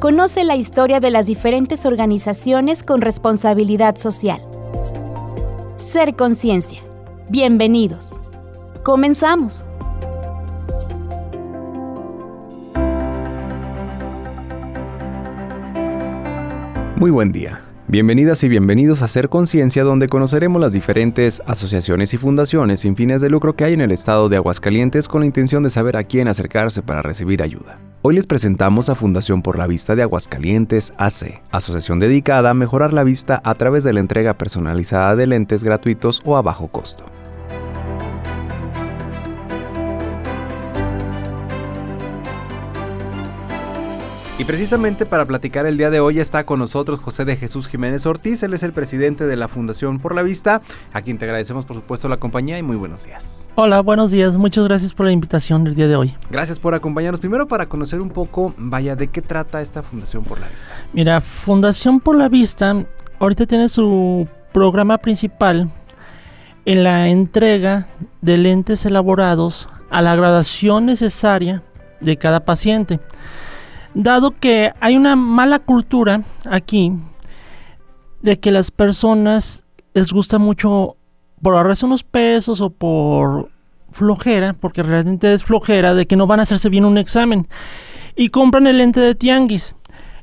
Conoce la historia de las diferentes organizaciones con responsabilidad social. Ser Conciencia. Bienvenidos. Comenzamos. Muy buen día. Bienvenidas y bienvenidos a Ser Conciencia, donde conoceremos las diferentes asociaciones y fundaciones sin fines de lucro que hay en el estado de Aguascalientes con la intención de saber a quién acercarse para recibir ayuda. Hoy les presentamos a Fundación por la Vista de Aguascalientes AC, asociación dedicada a mejorar la vista a través de la entrega personalizada de lentes gratuitos o a bajo costo. Y precisamente para platicar el día de hoy está con nosotros José de Jesús Jiménez Ortiz, él es el presidente de la Fundación Por la Vista, a quien te agradecemos por supuesto la compañía y muy buenos días. Hola, buenos días, muchas gracias por la invitación del día de hoy. Gracias por acompañarnos. Primero para conocer un poco, vaya, ¿de qué trata esta Fundación Por la Vista? Mira, Fundación Por la Vista ahorita tiene su programa principal en la entrega de lentes elaborados a la graduación necesaria de cada paciente dado que hay una mala cultura aquí de que las personas les gusta mucho por ahorrarse unos pesos o por flojera, porque realmente es flojera de que no van a hacerse bien un examen y compran el lente de tianguis.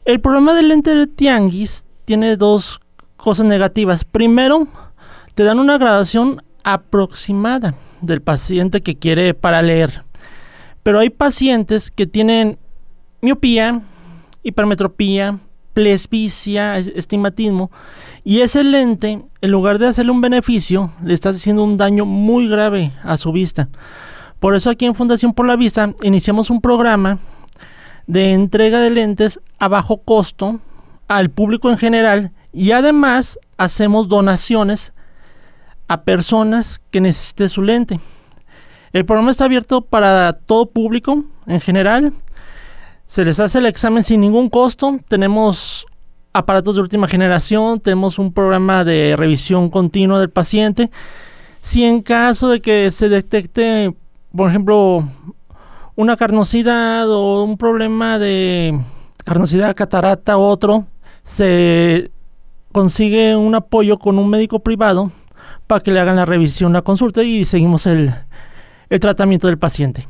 El problema del lente de tianguis tiene dos cosas negativas. Primero, te dan una gradación aproximada del paciente que quiere para leer. Pero hay pacientes que tienen miopía, hipermetropía, plesbicia, estigmatismo. Y ese lente, en lugar de hacerle un beneficio, le está haciendo un daño muy grave a su vista. Por eso aquí en Fundación por la Vista iniciamos un programa de entrega de lentes a bajo costo al público en general y además hacemos donaciones a personas que necesiten su lente. El programa está abierto para todo público en general se les hace el examen sin ningún costo. Tenemos aparatos de última generación, tenemos un programa de revisión continua del paciente. Si en caso de que se detecte, por ejemplo, una carnosidad o un problema de carnosidad, catarata u otro, se consigue un apoyo con un médico privado para que le hagan la revisión, la consulta y seguimos el, el tratamiento del paciente.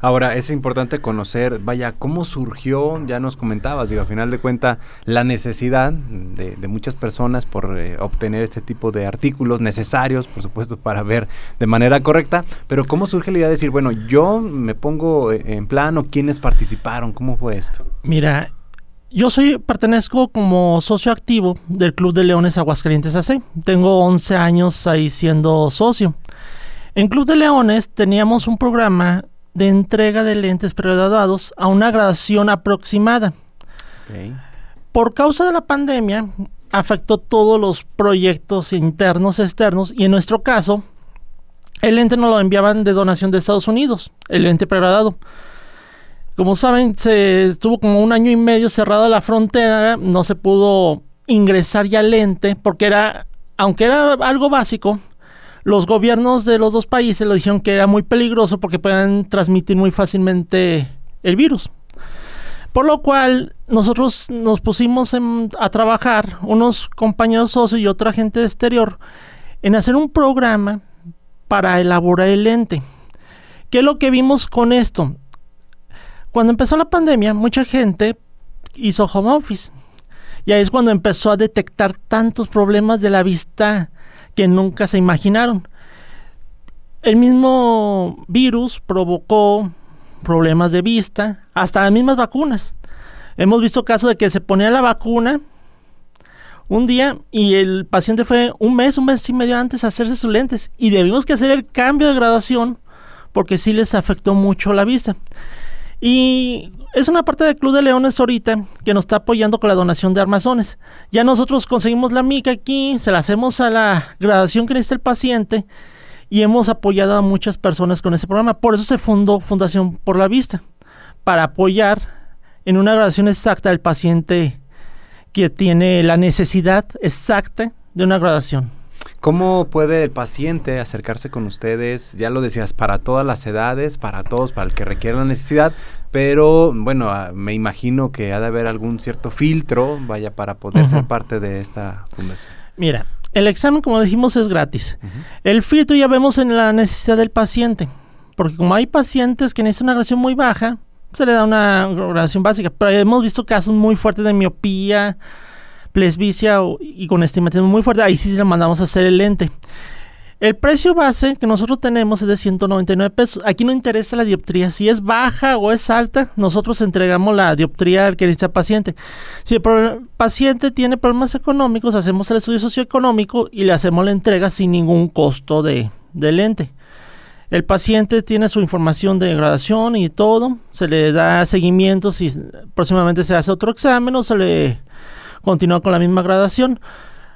Ahora, es importante conocer, vaya, cómo surgió, ya nos comentabas, digo, a final de cuenta, la necesidad de, muchas personas por eh, obtener este tipo de artículos necesarios, por supuesto, para ver de manera correcta, pero cómo surge la idea de decir, bueno, yo me pongo eh, en plano, quiénes participaron, cómo fue esto. Mira, yo soy, pertenezco como socio activo del Club de Leones Aguascalientes AC. Tengo 11 años ahí siendo socio. En Club de Leones teníamos un programa de entrega de lentes pregraduados a una graduación aproximada. Por causa de la pandemia, afectó todos los proyectos internos, externos, y en nuestro caso, el lente no lo enviaban de donación de Estados Unidos, el lente pregraduado. Como saben, se estuvo como un año y medio cerrada la frontera, no se pudo ingresar ya lente, porque era, aunque era algo básico, los gobiernos de los dos países le dijeron que era muy peligroso porque pueden transmitir muy fácilmente el virus. Por lo cual nosotros nos pusimos a trabajar, unos compañeros socios y otra gente de exterior, en hacer un programa para elaborar el lente. ¿Qué es lo que vimos con esto? Cuando empezó la pandemia, mucha gente hizo home office. Y ahí es cuando empezó a detectar tantos problemas de la vista que nunca se imaginaron. El mismo virus provocó problemas de vista, hasta las mismas vacunas. Hemos visto casos de que se ponía la vacuna un día y el paciente fue un mes, un mes y medio antes a hacerse sus lentes y debimos que hacer el cambio de graduación porque sí les afectó mucho la vista. Y es una parte del Club de Leones ahorita que nos está apoyando con la donación de armazones. Ya nosotros conseguimos la mica aquí, se la hacemos a la gradación que necesita el paciente y hemos apoyado a muchas personas con ese programa. Por eso se fundó Fundación por la Vista, para apoyar en una gradación exacta al paciente que tiene la necesidad exacta de una gradación. ¿Cómo puede el paciente acercarse con ustedes? Ya lo decías, para todas las edades, para todos, para el que requiera la necesidad, pero bueno, ah, me imagino que ha de haber algún cierto filtro, vaya, para poder ser parte de esta fundación. Mira, el examen, como dijimos, es gratis. El filtro ya vemos en la necesidad del paciente, porque como hay pacientes que necesitan una gradación muy baja, se le da una gradación básica, pero hemos visto casos muy fuertes de miopía, plesbicia y con estigmatismo muy fuerte, ahí sí le mandamos a hacer el lente. El precio base que nosotros tenemos es de 199 pesos. Aquí no interesa la dioptría. Si es baja o es alta, nosotros entregamos la dioptría al que necesita paciente. Si el paciente tiene problemas económicos, hacemos el estudio socioeconómico y le hacemos la entrega sin ningún costo de, de lente. El paciente tiene su información de gradación y todo. Se le da seguimiento si próximamente se hace otro examen o se le continúa con la misma gradación.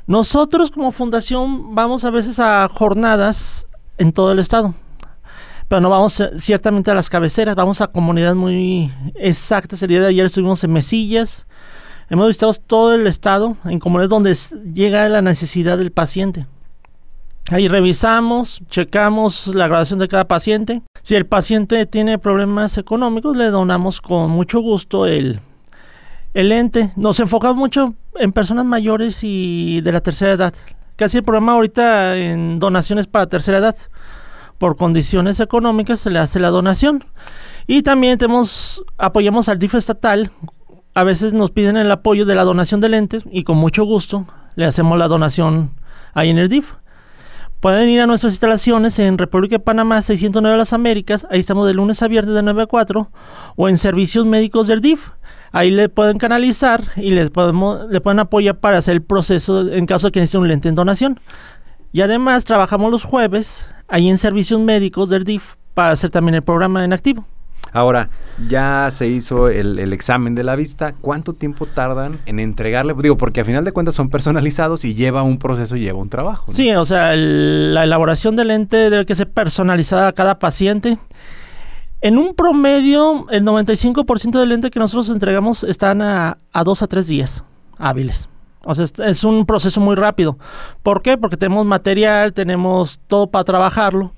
Nosotros como fundación vamos a veces a jornadas en todo el estado, pero no vamos eh, ciertamente a las cabeceras, vamos a comunidades muy exactas. El día de ayer estuvimos en Mesillas, hemos visitado todo el estado, en comunidades donde llega la necesidad del paciente. Ahí revisamos, checamos la gradación de cada paciente. Si el paciente tiene problemas económicos, le donamos con mucho gusto el, el ente. Nos enfocamos mucho en personas mayores y de la tercera edad. Casi el programa ahorita en donaciones para tercera edad. Por condiciones económicas se le hace la donación. Y también tenemos, apoyamos al DIF estatal. A veces nos piden el apoyo de la donación de lentes y con mucho gusto le hacemos la donación ahí en el DIF. Pueden ir a nuestras instalaciones en República de Panamá 609 Las Américas, ahí estamos de lunes a viernes de 9 a 4, o en servicios médicos del DIF, ahí le pueden canalizar y le, podemos, le pueden apoyar para hacer el proceso en caso de que necesite un lente en donación. Y además trabajamos los jueves ahí en servicios médicos del DIF para hacer también el programa en activo. Ahora, ya se hizo el, examen de la vista. ¿Cuánto tiempo tardan en entregarle? Digo, porque a final de cuentas son personalizados y lleva un proceso, lleva un trabajo. Sí, o sea, la elaboración del lente debe que ser personalizada a cada paciente. En un promedio, el 95% del lente que nosotros entregamos están a, dos a tres días hábiles. O sea, es, un proceso muy rápido. ¿Por qué? Porque tenemos material, tenemos todo para trabajarlo.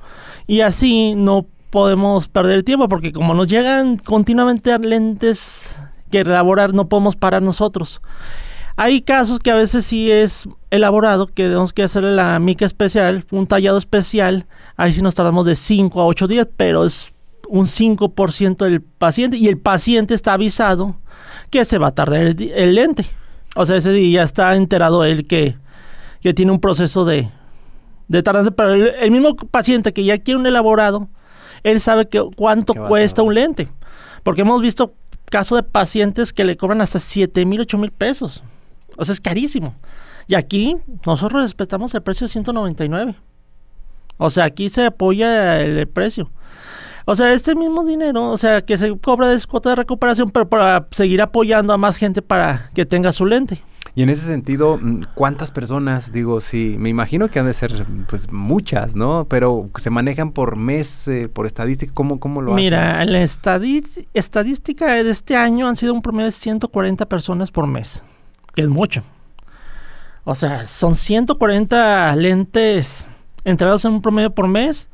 Y así no podemos perder tiempo, porque como nos llegan continuamente lentes que elaborar, no podemos parar nosotros. Hay casos que a veces sí es elaborado, que tenemos que hacerle la mica especial, un tallado especial. Ahí sí nos tardamos de 5 a 8 días, pero es un 5% del paciente y el paciente está avisado que se va a tardar el, lente. O sea, ese día ya está enterado él que, que tiene un proceso de, de tardanza, pero el, mismo paciente que ya quiere un elaborado, él sabe que cuánto cuesta un lente. Porque hemos visto casos de pacientes que le cobran hasta 7 mil, 8 mil pesos. O sea, es carísimo. Y aquí nosotros respetamos el precio de 199. O sea, aquí se apoya el precio. O sea, este mismo dinero, o sea, que se cobra de cuota de recuperación, pero para seguir apoyando a más gente para que tenga su lente. Y en ese sentido, mm, ¿cuántas personas? Digo, sí, me imagino que han de ser pues muchas, ¿no? Pero se manejan por mes, eh, por estadística, ¿cómo, cómo lo Mira, hacen? Mira, la estadística de este año han sido un promedio de 140 personas por mes, que es mucho. O sea, son 140 lentes entregados en un promedio por mes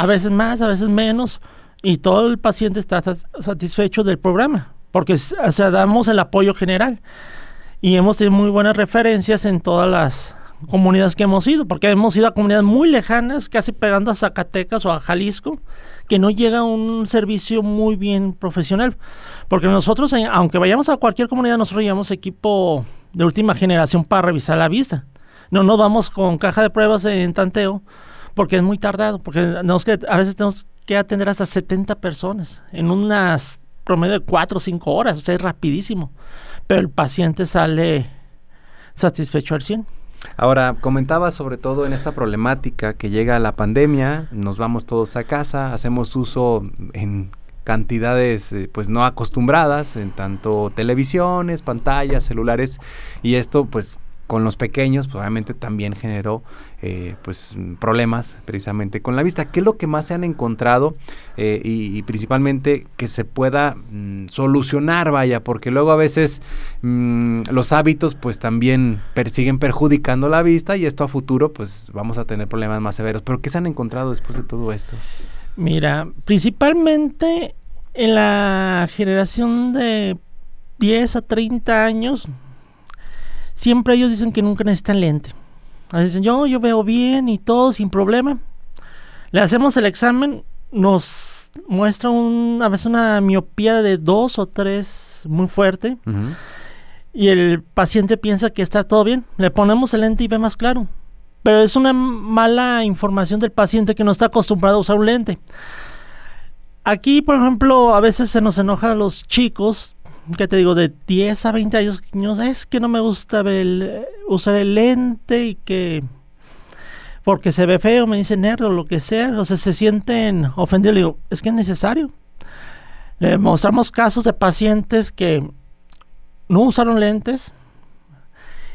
a veces más, a veces menos, y todo el paciente está satisfecho del programa, porque o sea, damos el apoyo general. Y hemos tenido muy buenas referencias en todas las comunidades que hemos ido, porque hemos ido a comunidades muy lejanas, casi pegando a Zacatecas o a Jalisco, que no llega un servicio muy bien profesional. Porque nosotros, eh, aunque vayamos a cualquier comunidad, nosotros llevamos equipo de última generación para revisar la vista. No nos vamos con caja de pruebas en tanteo, porque es muy tardado, porque que, a veces tenemos que atender hasta 70 personas en unas promedio de 4 o 5 horas, o sea, es rapidísimo, pero el paciente sale satisfecho al 100. Ahora, comentaba sobre todo en esta problemática que llega la pandemia, nos vamos todos a casa, hacemos uso en cantidades eh, pues no acostumbradas en tanto televisiones, pantallas, celulares y esto pues con los pequeños, pues obviamente también generó eh, pues problemas precisamente con la vista. ¿Qué es lo que más se han encontrado eh, y, principalmente que se pueda mm, solucionar, vaya? Porque luego a veces mm, los hábitos pues también siguen perjudicando la vista y esto a futuro pues vamos a tener problemas más severos. Pero ¿qué se han encontrado después de todo esto? Mira, principalmente en la generación de 10 a 30 años, siempre ellos dicen que nunca necesitan lente. Dicen, yo, yo veo bien y todo sin problema. Le hacemos el examen, nos muestra a veces una miopía de 2 o 3 muy fuerte. Y el paciente piensa que está todo bien. Le ponemos el lente y ve más claro. Pero es una mala información del paciente que no está acostumbrado a usar un lente. Aquí, por ejemplo, a veces se nos enoja a los chicos, que te digo, de 10 a 20 años, es que no me gusta usar el lente y que porque se ve feo, me dicen nerd o lo que sea, o sea, se sienten ofendidos. Le digo, es que es necesario. Le mostramos casos de pacientes que no usaron lentes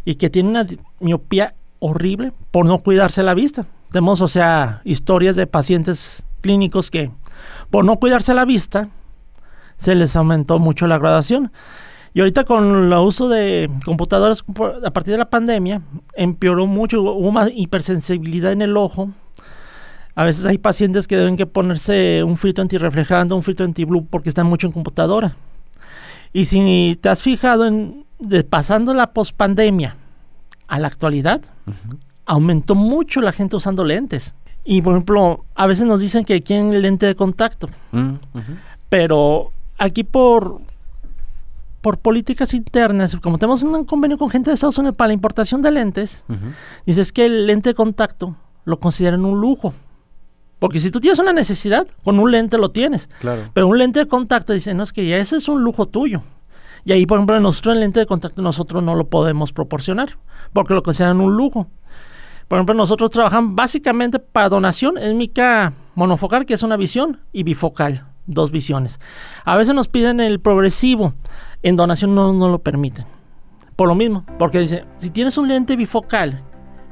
y que tienen una miopía horrible por no cuidarse la vista. Tenemos, o sea, historias de pacientes clínicos que por no cuidarse la vista se les aumentó mucho la graduación. Y ahorita con el uso de computadoras a partir de la pandemia empeoró mucho, hubo más hipersensibilidad en el ojo. A veces hay pacientes que deben que ponerse un filtro antirreflejante, un filtro anti-blue porque están mucho en computadora. Y si te has fijado en pasando la pospandemia a la actualidad, aumentó mucho la gente usando lentes. Y por ejemplo, a veces nos dicen que quieren lente de contacto. Mm, Pero aquí por, por políticas internas, como tenemos un convenio con gente de Estados Unidos para la importación de lentes, dices que el lente de contacto lo consideran un lujo. Porque si tú tienes una necesidad, con un lente lo tienes. Claro. Pero un lente de contacto dicen, no, es que ya ese es un lujo tuyo. Y ahí, por ejemplo, nosotros el lente de contacto nosotros no lo podemos proporcionar, porque lo consideran un lujo. Por ejemplo, nosotros trabajamos básicamente para donación en mica monofocal, que es una visión, y bifocal, dos visiones. A veces nos piden el progresivo, en donación no, no lo permiten. Por lo mismo, porque dice, si tienes un lente bifocal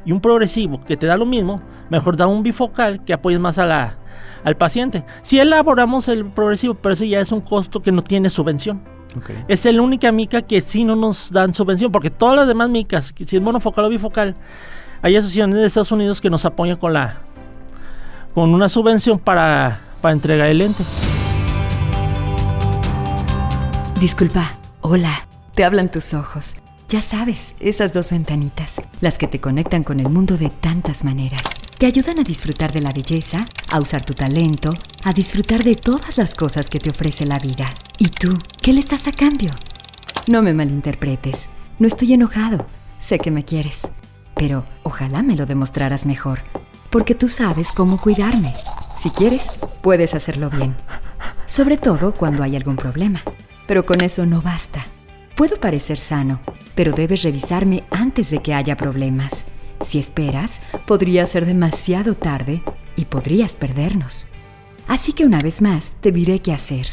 y un progresivo que te da lo mismo, mejor da un bifocal que apoyes más a la, al paciente. Si elaboramos el progresivo, pero ese ya es un costo que no tiene subvención. Es la única mica que sí no nos dan subvención, porque todas las demás micas, si es monofocal o bifocal, hay asociaciones de Estados Unidos que nos apoyan con la con una subvención para, para entregar el lente. Disculpa, hola, te hablan tus ojos. Ya sabes, esas dos ventanitas, las que te conectan con el mundo de tantas maneras. Te ayudan a disfrutar de la belleza, a usar tu talento, a disfrutar de todas las cosas que te ofrece la vida. ¿Y tú, qué le estás a cambio? No me malinterpretes, no estoy enojado, sé que me quieres pero ojalá me lo demostraras mejor, porque tú sabes cómo cuidarme. Si quieres, puedes hacerlo bien, sobre todo cuando hay algún problema. Pero con eso no basta. Puedo parecer sano, pero debes revisarme antes de que haya problemas. Si esperas, podría ser demasiado tarde y podrías perdernos. Así que una vez más te diré qué hacer.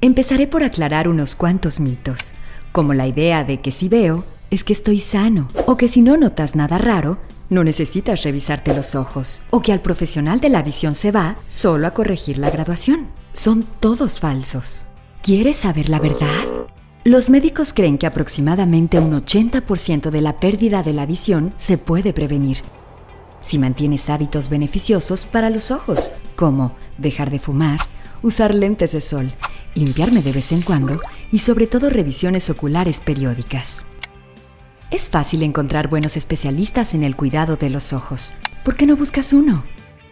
Empezaré por aclarar unos cuantos mitos, como la idea de que si veo, es que estoy sano, o que si no notas nada raro, no necesitas revisarte los ojos, o que al profesional de la visión se va solo a corregir la graduación. Son todos falsos. ¿Quieres saber la verdad? Los médicos creen que aproximadamente un 80% de la pérdida de la visión se puede prevenir si mantienes hábitos beneficiosos para los ojos, como dejar de fumar, usar lentes de sol, limpiarme de vez en cuando y sobre todo revisiones oculares periódicas. Es fácil encontrar buenos especialistas en el cuidado de los ojos. ¿Por qué no buscas uno?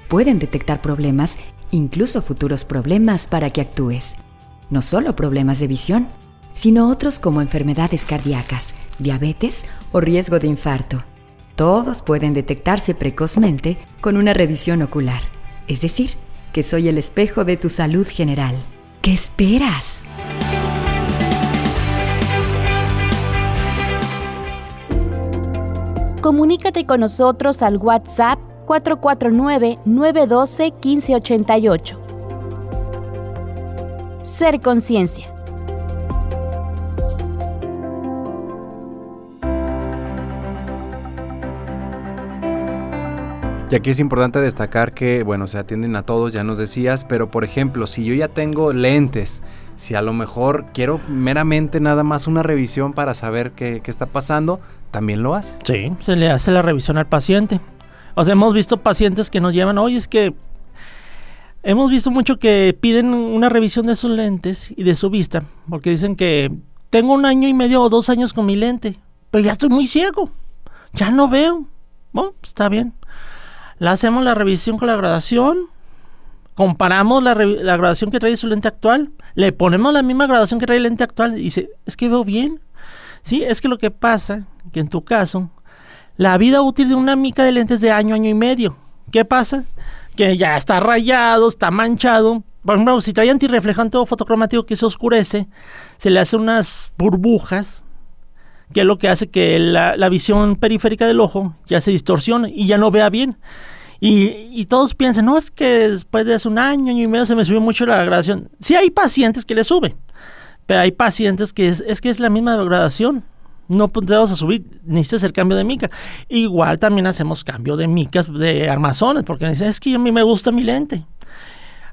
Pueden detectar problemas, incluso futuros problemas, para que actúes. No solo problemas de visión, sino otros como enfermedades cardíacas, diabetes o riesgo de infarto. Todos pueden detectarse precozmente con una revisión ocular. Es decir, que soy el espejo de tu salud general. ¿Qué esperas? Comunícate con nosotros al WhatsApp 449-912-1588. Ser conciencia. Y aquí es importante destacar que, bueno, se atienden a todos, ya nos decías, pero por ejemplo, si yo ya tengo lentes, si a lo mejor quiero meramente nada más una revisión para saber qué, qué está pasando, también lo hace. Sí, se le hace la revisión al paciente. O sea, hemos visto pacientes que nos llevan, oye, es que hemos visto mucho que piden una revisión de sus lentes y de su vista, porque dicen que tengo un año y medio o dos años con mi lente, pero ya estoy muy ciego, ya no veo. Bueno, está bien. Le hacemos la revisión con la graduación, comparamos la, la graduación que trae su lente actual, le ponemos la misma graduación que trae el lente actual y dice, es que veo bien. Sí, es que lo que pasa, que en tu caso, la vida útil de una mica de lentes de año, año y medio. ¿Qué pasa? Que ya está rayado, está manchado. Por ejemplo, si trae antirreflejante o fotocromático que se oscurece, se le hace unas burbujas, que es lo que hace que la, visión periférica del ojo ya se distorsione y ya no vea bien. Y, todos piensan, no, es que después de hace un año, y medio se me subió mucho la gradación. Sí hay pacientes que le sube, pero hay pacientes que es, que es la misma gradación. No podemos subir, necesitas el cambio de mica. Igual también hacemos cambio de micas de armazones, porque dicen, es que a mí me gusta mi lente.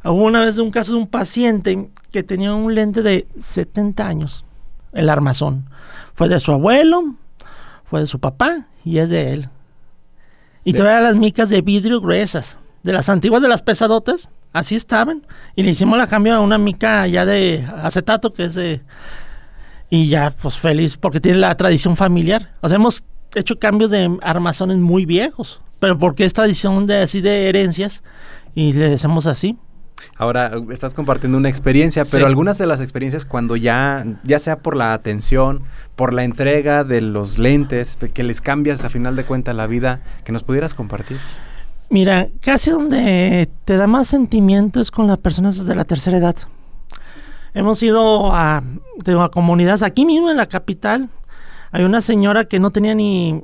Hubo una vez un caso de un paciente que tenía un lente de 70 años, el armazón. Fue de su abuelo, fue de su papá y es de él. Y todavía las micas de vidrio gruesas, de las antiguas de las pesadotas, así estaban. Y le hicimos la cambio a una mica ya de acetato, que es de... Y ya, pues feliz, porque tiene la tradición familiar. O sea, hemos hecho cambios de armazones muy viejos, pero porque es tradición de así de herencias y le decimos así. Ahora estás compartiendo una experiencia, pero sí. algunas de las experiencias cuando ya, ya sea por la atención, por la entrega de los lentes, que les cambias a final de cuentas la vida, que nos pudieras compartir. Mira, casi donde te da más sentimiento es con las personas de la tercera edad. Hemos ido a, a comunidades aquí mismo en la capital. Hay una señora que no tenía ni,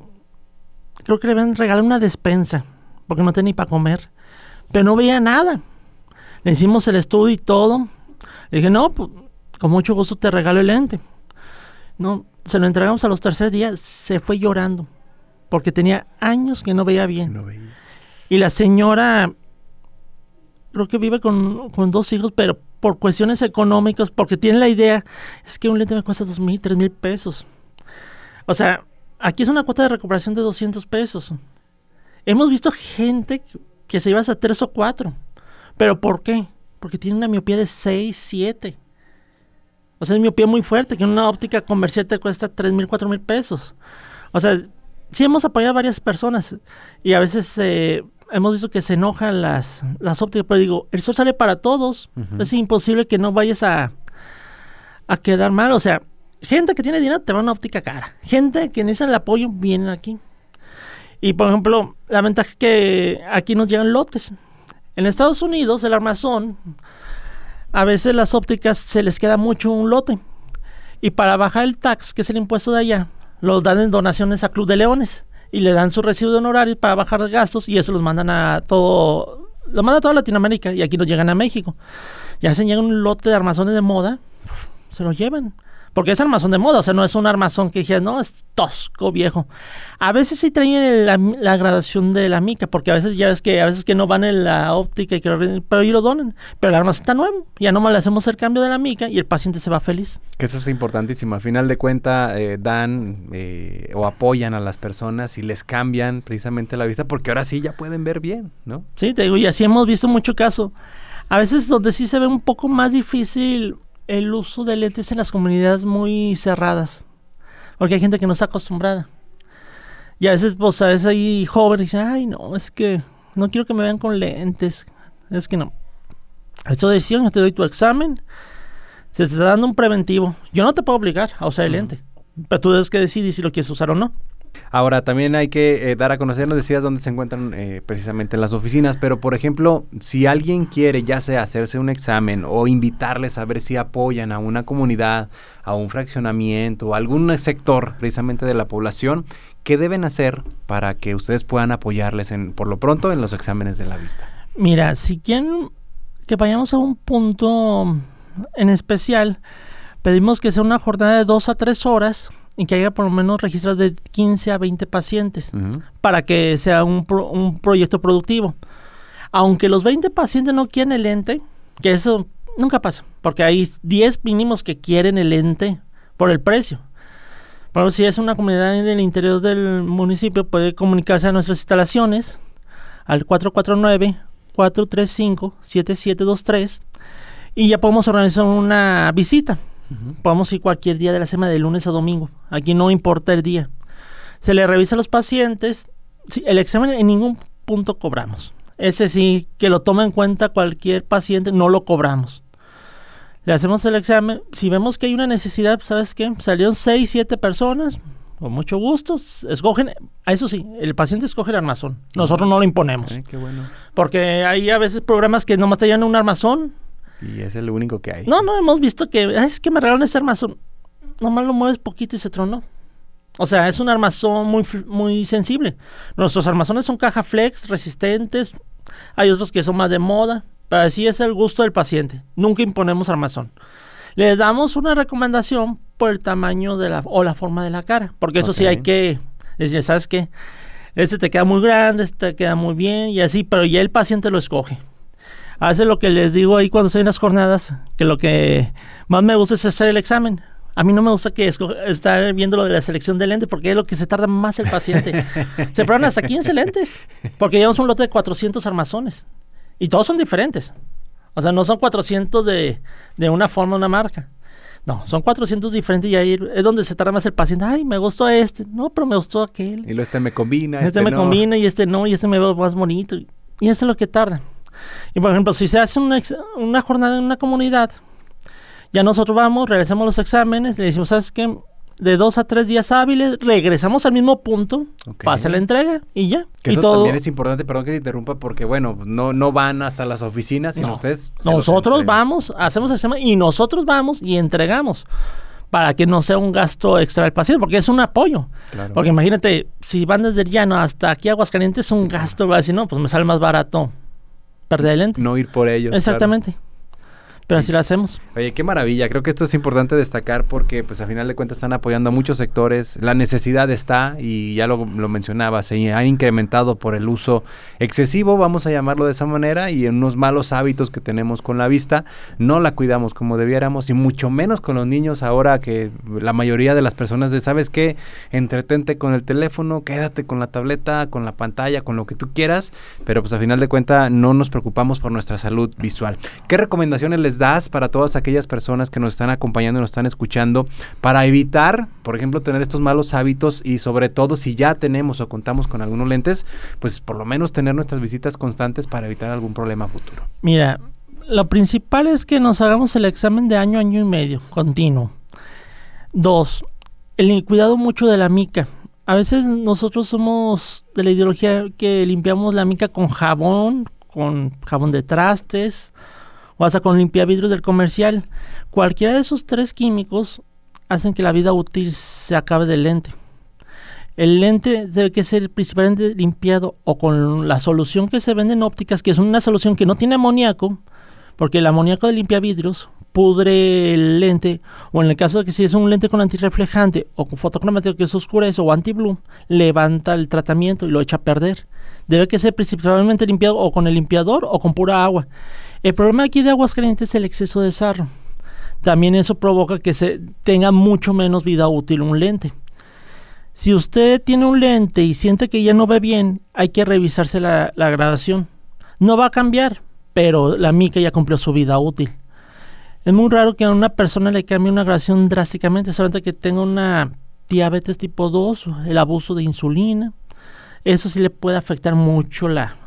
creo que le habían regalado una despensa, porque no tenía ni para comer, pero no veía nada le hicimos el estudio y todo. Le dije, no, pues, con mucho gusto te regalo el lente. No, se lo entregamos a los terceros días, se fue llorando, porque tenía años que no veía bien. No veía. Y la señora, creo que vive con, con, dos hijos, pero por cuestiones económicas, porque tiene la idea, es que un lente me cuesta dos mil, tres mil pesos. O sea, aquí es una cuota de recuperación de 200 pesos. Hemos visto gente que, se iba hasta tres o cuatro. ¿Pero por qué? Porque tiene una miopía de 6, 7. O sea, es miopía muy fuerte, que una óptica comercial te cuesta 3 mil, 4 mil pesos. O sea, sí hemos apoyado a varias personas y a veces eh, hemos visto que se enojan las, las ópticas, pero digo, el sol sale para todos. Uh -huh. Es imposible que no vayas a, a quedar mal. O sea, gente que tiene dinero te va a una óptica cara. Gente que necesita el apoyo viene aquí. Y por ejemplo, la ventaja es que aquí nos llegan lotes. En Estados Unidos, el armazón, a veces las ópticas se les queda mucho un lote. Y para bajar el tax, que es el impuesto de allá, los dan en donaciones a Club de Leones. Y le dan su recibo de honorarios para bajar gastos y eso los mandan a todo, lo mandan a toda Latinoamérica y aquí nos llegan a México. Ya se llega un lote de armazones de moda, se los llevan. Porque es armazón de moda, o sea, no es un armazón que dije, no, es tosco, viejo. A veces sí traen la, la, gradación de la mica, porque a veces ya ves que a veces que no van en la óptica, y que, pero ellos lo donan. Pero el armazón está nuevo, ya nomás le hacemos el cambio de la mica y el paciente se va feliz. Que eso es importantísimo. A final de cuentas, eh, dan eh, o apoyan a las personas y les cambian precisamente la vista, porque ahora sí ya pueden ver bien, ¿no? Sí, te digo, y así hemos visto mucho caso. A veces donde sí se ve un poco más difícil el uso de lentes en las comunidades muy cerradas. Porque hay gente que no está acostumbrada. Y a veces, pues, a veces hay jóvenes que dicen, ay, no, es que no quiero que me vean con lentes. Es que no. Esto decían, yo te doy tu examen. Se te está dando un preventivo. Yo no te puedo obligar a usar el uh -huh. lente. Pero tú debes que decidir si lo quieres usar o no. Ahora, también hay que eh, dar a conocer, nos decías dónde se encuentran eh, precisamente en las oficinas, pero por ejemplo, si alguien quiere ya sea hacerse un examen o invitarles a ver si apoyan a una comunidad, a un fraccionamiento, a algún sector precisamente de la población, ¿qué deben hacer para que ustedes puedan apoyarles en, por lo pronto en los exámenes de la vista? Mira, si quieren que vayamos a un punto en especial, pedimos que sea una jornada de dos a tres horas y que haya por lo menos registrado de 15 a 20 pacientes para que sea un, pro- un proyecto productivo. Aunque los 20 pacientes no quieren el lente, que eso nunca pasa, porque hay 10 mínimos que quieren el lente por el precio. Pero si es una comunidad en el interior del municipio, puede comunicarse a nuestras instalaciones al 449-435-7723 y ya podemos organizar una visita. Podemos ir cualquier día de la semana, de lunes a domingo. Aquí no importa el día. Se le revisa a los pacientes. Sí, el examen en ningún punto cobramos. Ese sí, que lo tome en cuenta cualquier paciente, no lo cobramos. Le hacemos el examen. Si vemos que hay una necesidad, ¿sabes qué? Salieron 6, 7 personas. Con mucho gusto. Escogen. a Eso sí, el paciente escoge el armazón. Nosotros no lo imponemos. Qué bueno. Porque hay a veces programas que nomás te llevan un armazón. Y es el único que hay. No, no, hemos visto que "Ay, es que me regalaron ese armazón. Nomás lo mueves poquito y se tronó. O sea, es un armazón muy, muy sensible. Nuestros armazones son caja flex, resistentes. Hay otros que son más de moda. Pero así es el gusto del paciente. Nunca imponemos armazón. Les damos una recomendación por el tamaño de la, o la forma de la cara. Porque eso sí hay que decir, ¿sabes qué? Este te queda muy grande, este te queda muy bien y así, pero ya el paciente lo escoge. A veces lo que les digo ahí cuando estoy en las jornadas, que lo que más me gusta es hacer el examen. A mí no me gusta que estar viendo lo de la selección de lentes porque es lo que se tarda más el paciente. se prueban hasta 15 lentes porque llevamos un lote de 400 armazones y todos son diferentes. O sea, no son 400 de, de una forma, una marca. No, son 400 diferentes y ahí es donde se tarda más el paciente. Ay, me gustó este. No, pero me gustó aquel. Y lo este me combina. Este, me no. combina y este no, y este me veo más bonito. Y eso es lo que tarda. Y por ejemplo, si se hace una, una jornada en una comunidad, ya nosotros vamos, realizamos los exámenes, le decimos, ¿sabes qué? De dos a tres días hábiles, regresamos al mismo punto, Ok. pasa la entrega y ya. Que y eso todo. también es importante, perdón que te interrumpa, porque bueno, no, no van hasta las oficinas, sino No. ustedes. Nosotros vamos, hacemos el examen y nosotros vamos y entregamos para que no sea un gasto extra del paciente, porque es un apoyo. Claro. Porque imagínate, si van desde el llano hasta aquí a Aguascalientes, es un gasto, va a decir, no, pues me sale más barato perder. No ir por ellos. claro. Así lo hacemos. Oye, qué maravilla. Creo que esto es importante destacar porque, pues, a final de cuentas están apoyando a muchos sectores. La necesidad está y ya lo, lo mencionaba, se ha incrementado por el uso excesivo, vamos a llamarlo de esa manera, y en unos malos hábitos que tenemos con la vista, no la cuidamos como debiéramos y mucho menos con los niños ahora que la mayoría de las personas de, ¿sabes qué? Entretente con el teléfono, quédate con la tableta, con la pantalla, con lo que tú quieras, pero pues a final de cuentas no nos preocupamos por nuestra salud visual. ¿Qué recomendaciones les para todas aquellas personas que nos están acompañando y nos están escuchando para evitar, por ejemplo, tener estos malos hábitos y sobre todo si ya tenemos o contamos con algunos lentes, pues por lo menos tener nuestras visitas constantes para evitar algún problema futuro? Mira, lo principal es que nos hagamos el examen de año, año y medio, continuo. Dos, el cuidado mucho de la mica. A veces nosotros somos de la ideología que limpiamos la mica con jabón, con jabón de trastes o hasta con limpiavidrios del comercial. Cualquiera de esos tres químicos hacen que la vida útil se acabe del lente. El lente debe que ser principalmente limpiado o con la solución que se vende en ópticas, que es una solución que no tiene amoníaco, porque el amoníaco de limpiavidrios pudre el lente, o en el caso de que si es un lente con antirreflejante o con fotocromático que se oscurece o anti-bloom, levanta el tratamiento y lo echa a perder. Debe que ser principalmente limpiado o con el limpiador o con pura agua. El problema aquí de aguas calientes es el exceso de sarro. También eso provoca que se tenga mucho menos vida útil un lente. Si usted tiene un lente y siente que ya no ve bien, hay que revisarse la, la gradación. No va a cambiar, pero la mica ya cumplió su vida útil. Es muy raro que a una persona le cambie una gradación drásticamente, solamente que tenga una diabetes tipo 2, el abuso de insulina. Eso sí le puede afectar mucho la,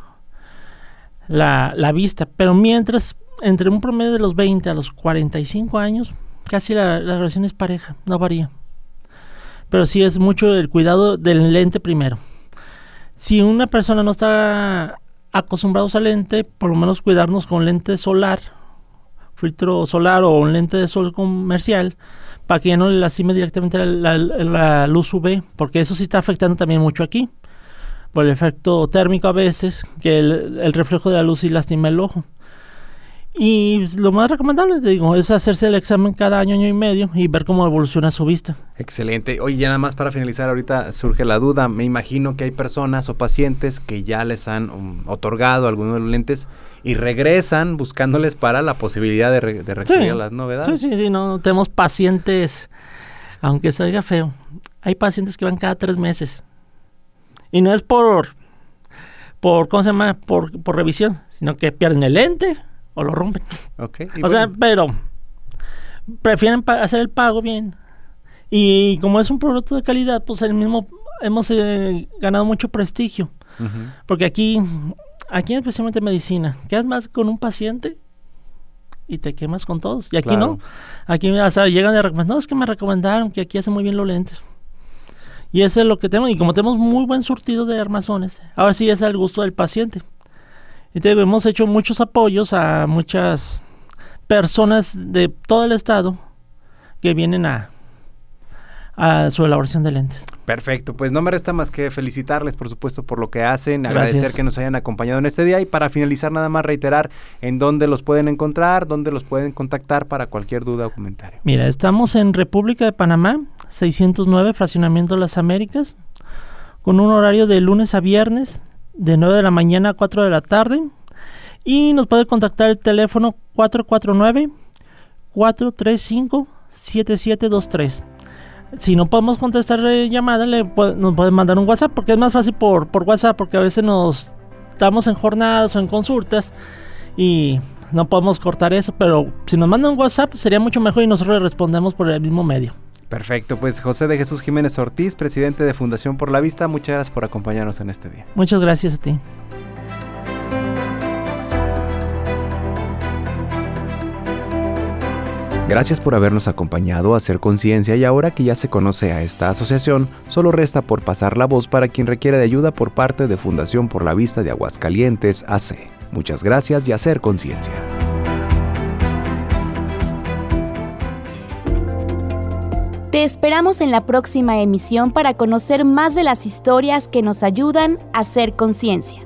la, vista. Pero mientras, entre un promedio de los 20 a los 45 años, casi la, la gradación es pareja, no varía pero sí es mucho el cuidado del lente primero. Si una persona no está acostumbrado a lente, por lo menos cuidarnos con lente solar, filtro solar o un lente de sol comercial, para que ya no le lastime directamente la, la- la luz UV, porque eso sí está afectando también mucho aquí, por el efecto térmico a veces, que el, el reflejo de la luz sí lastima el ojo. Y lo más recomendable, te digo, es hacerse el examen cada año, año y medio y ver cómo evoluciona su vista. Excelente. Oye, ya nada más para finalizar, ahorita surge la duda. Me imagino que hay personas o pacientes que ya les han um, otorgado algunos de los lentes y regresan buscándoles para la posibilidad de, re- de recurrir a las novedades. Sí, sí, sí, no, tenemos pacientes, aunque se oiga feo, hay pacientes que van cada tres meses. Y no es por, por ¿cómo se llama? Por, por revisión, sino que pierden el lente o lo rompen. Ok, y o sea, pero prefieren hacer el pago bien. Y como es un producto de calidad, pues el mismo hemos eh, ganado mucho prestigio. Porque aquí, aquí especialmente en medicina, quedas más con un paciente y te quemas con todos. Y aquí Claro. no. Aquí o sea, llegan de recomendar, no, es que me recomendaron que aquí hacen muy bien los lentes. Y eso es lo que tenemos. Y como tenemos muy buen surtido de armazones, ahora sí es al gusto del paciente. Digo, hemos hecho muchos apoyos a muchas personas de todo el estado que vienen a, a su elaboración de lentes. Perfecto, pues no me resta más que felicitarles, por supuesto, por lo que hacen, Gracias. agradecer que nos hayan acompañado en este día y para finalizar nada más reiterar en dónde los pueden encontrar, dónde los pueden contactar para cualquier duda o comentario. Mira, estamos en República de Panamá, 609, Fraccionamiento Las Américas, con un horario de lunes a viernes, de 9 de la mañana a 4 de la tarde. Y nos puede contactar el teléfono 449-435-7723. Si no podemos contestar eh, llamada, le nos pueden mandar un WhatsApp, porque es más fácil por, por WhatsApp, porque a veces nos estamos en jornadas o en consultas y no podemos cortar eso, pero si nos mandan un WhatsApp sería mucho mejor y nosotros le respondemos por el mismo medio. Perfecto, pues José de Jesús Jiménez Ortiz, presidente de Fundación por la Vista, muchas gracias por acompañarnos en este día. Muchas gracias a ti. Gracias por habernos acompañado a hacer conciencia y ahora que ya se conoce a esta asociación, solo resta por pasar la voz para quien requiera de ayuda por parte de Fundación por la Vista de Aguascalientes AC. Muchas gracias y hacer conciencia. Te esperamos en la próxima emisión para conocer más de las historias que nos ayudan a hacer conciencia.